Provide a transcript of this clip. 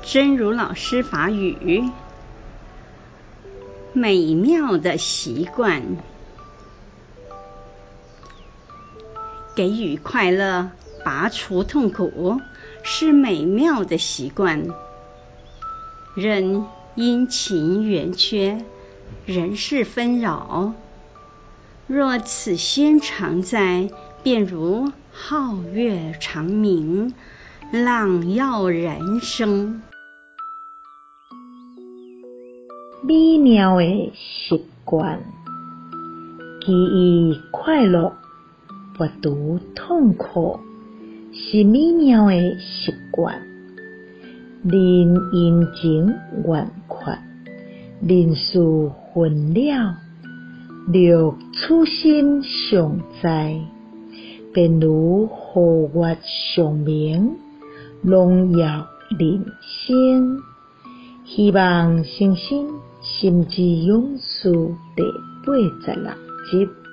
真如老师法语，美妙的习惯，给予快乐，拔除痛苦，是美妙的习惯。任阴晴圆缺，人事纷扰，若此心常在，便如皓月长明，朗耀人生。美妙的习惯，给予快乐，拔除痛苦，是美妙的习惯。任阴晴圆缺，人事纷扰，若初心常在，便如皓月长明，荣耀人生。希望新生心之勇士第八十六集。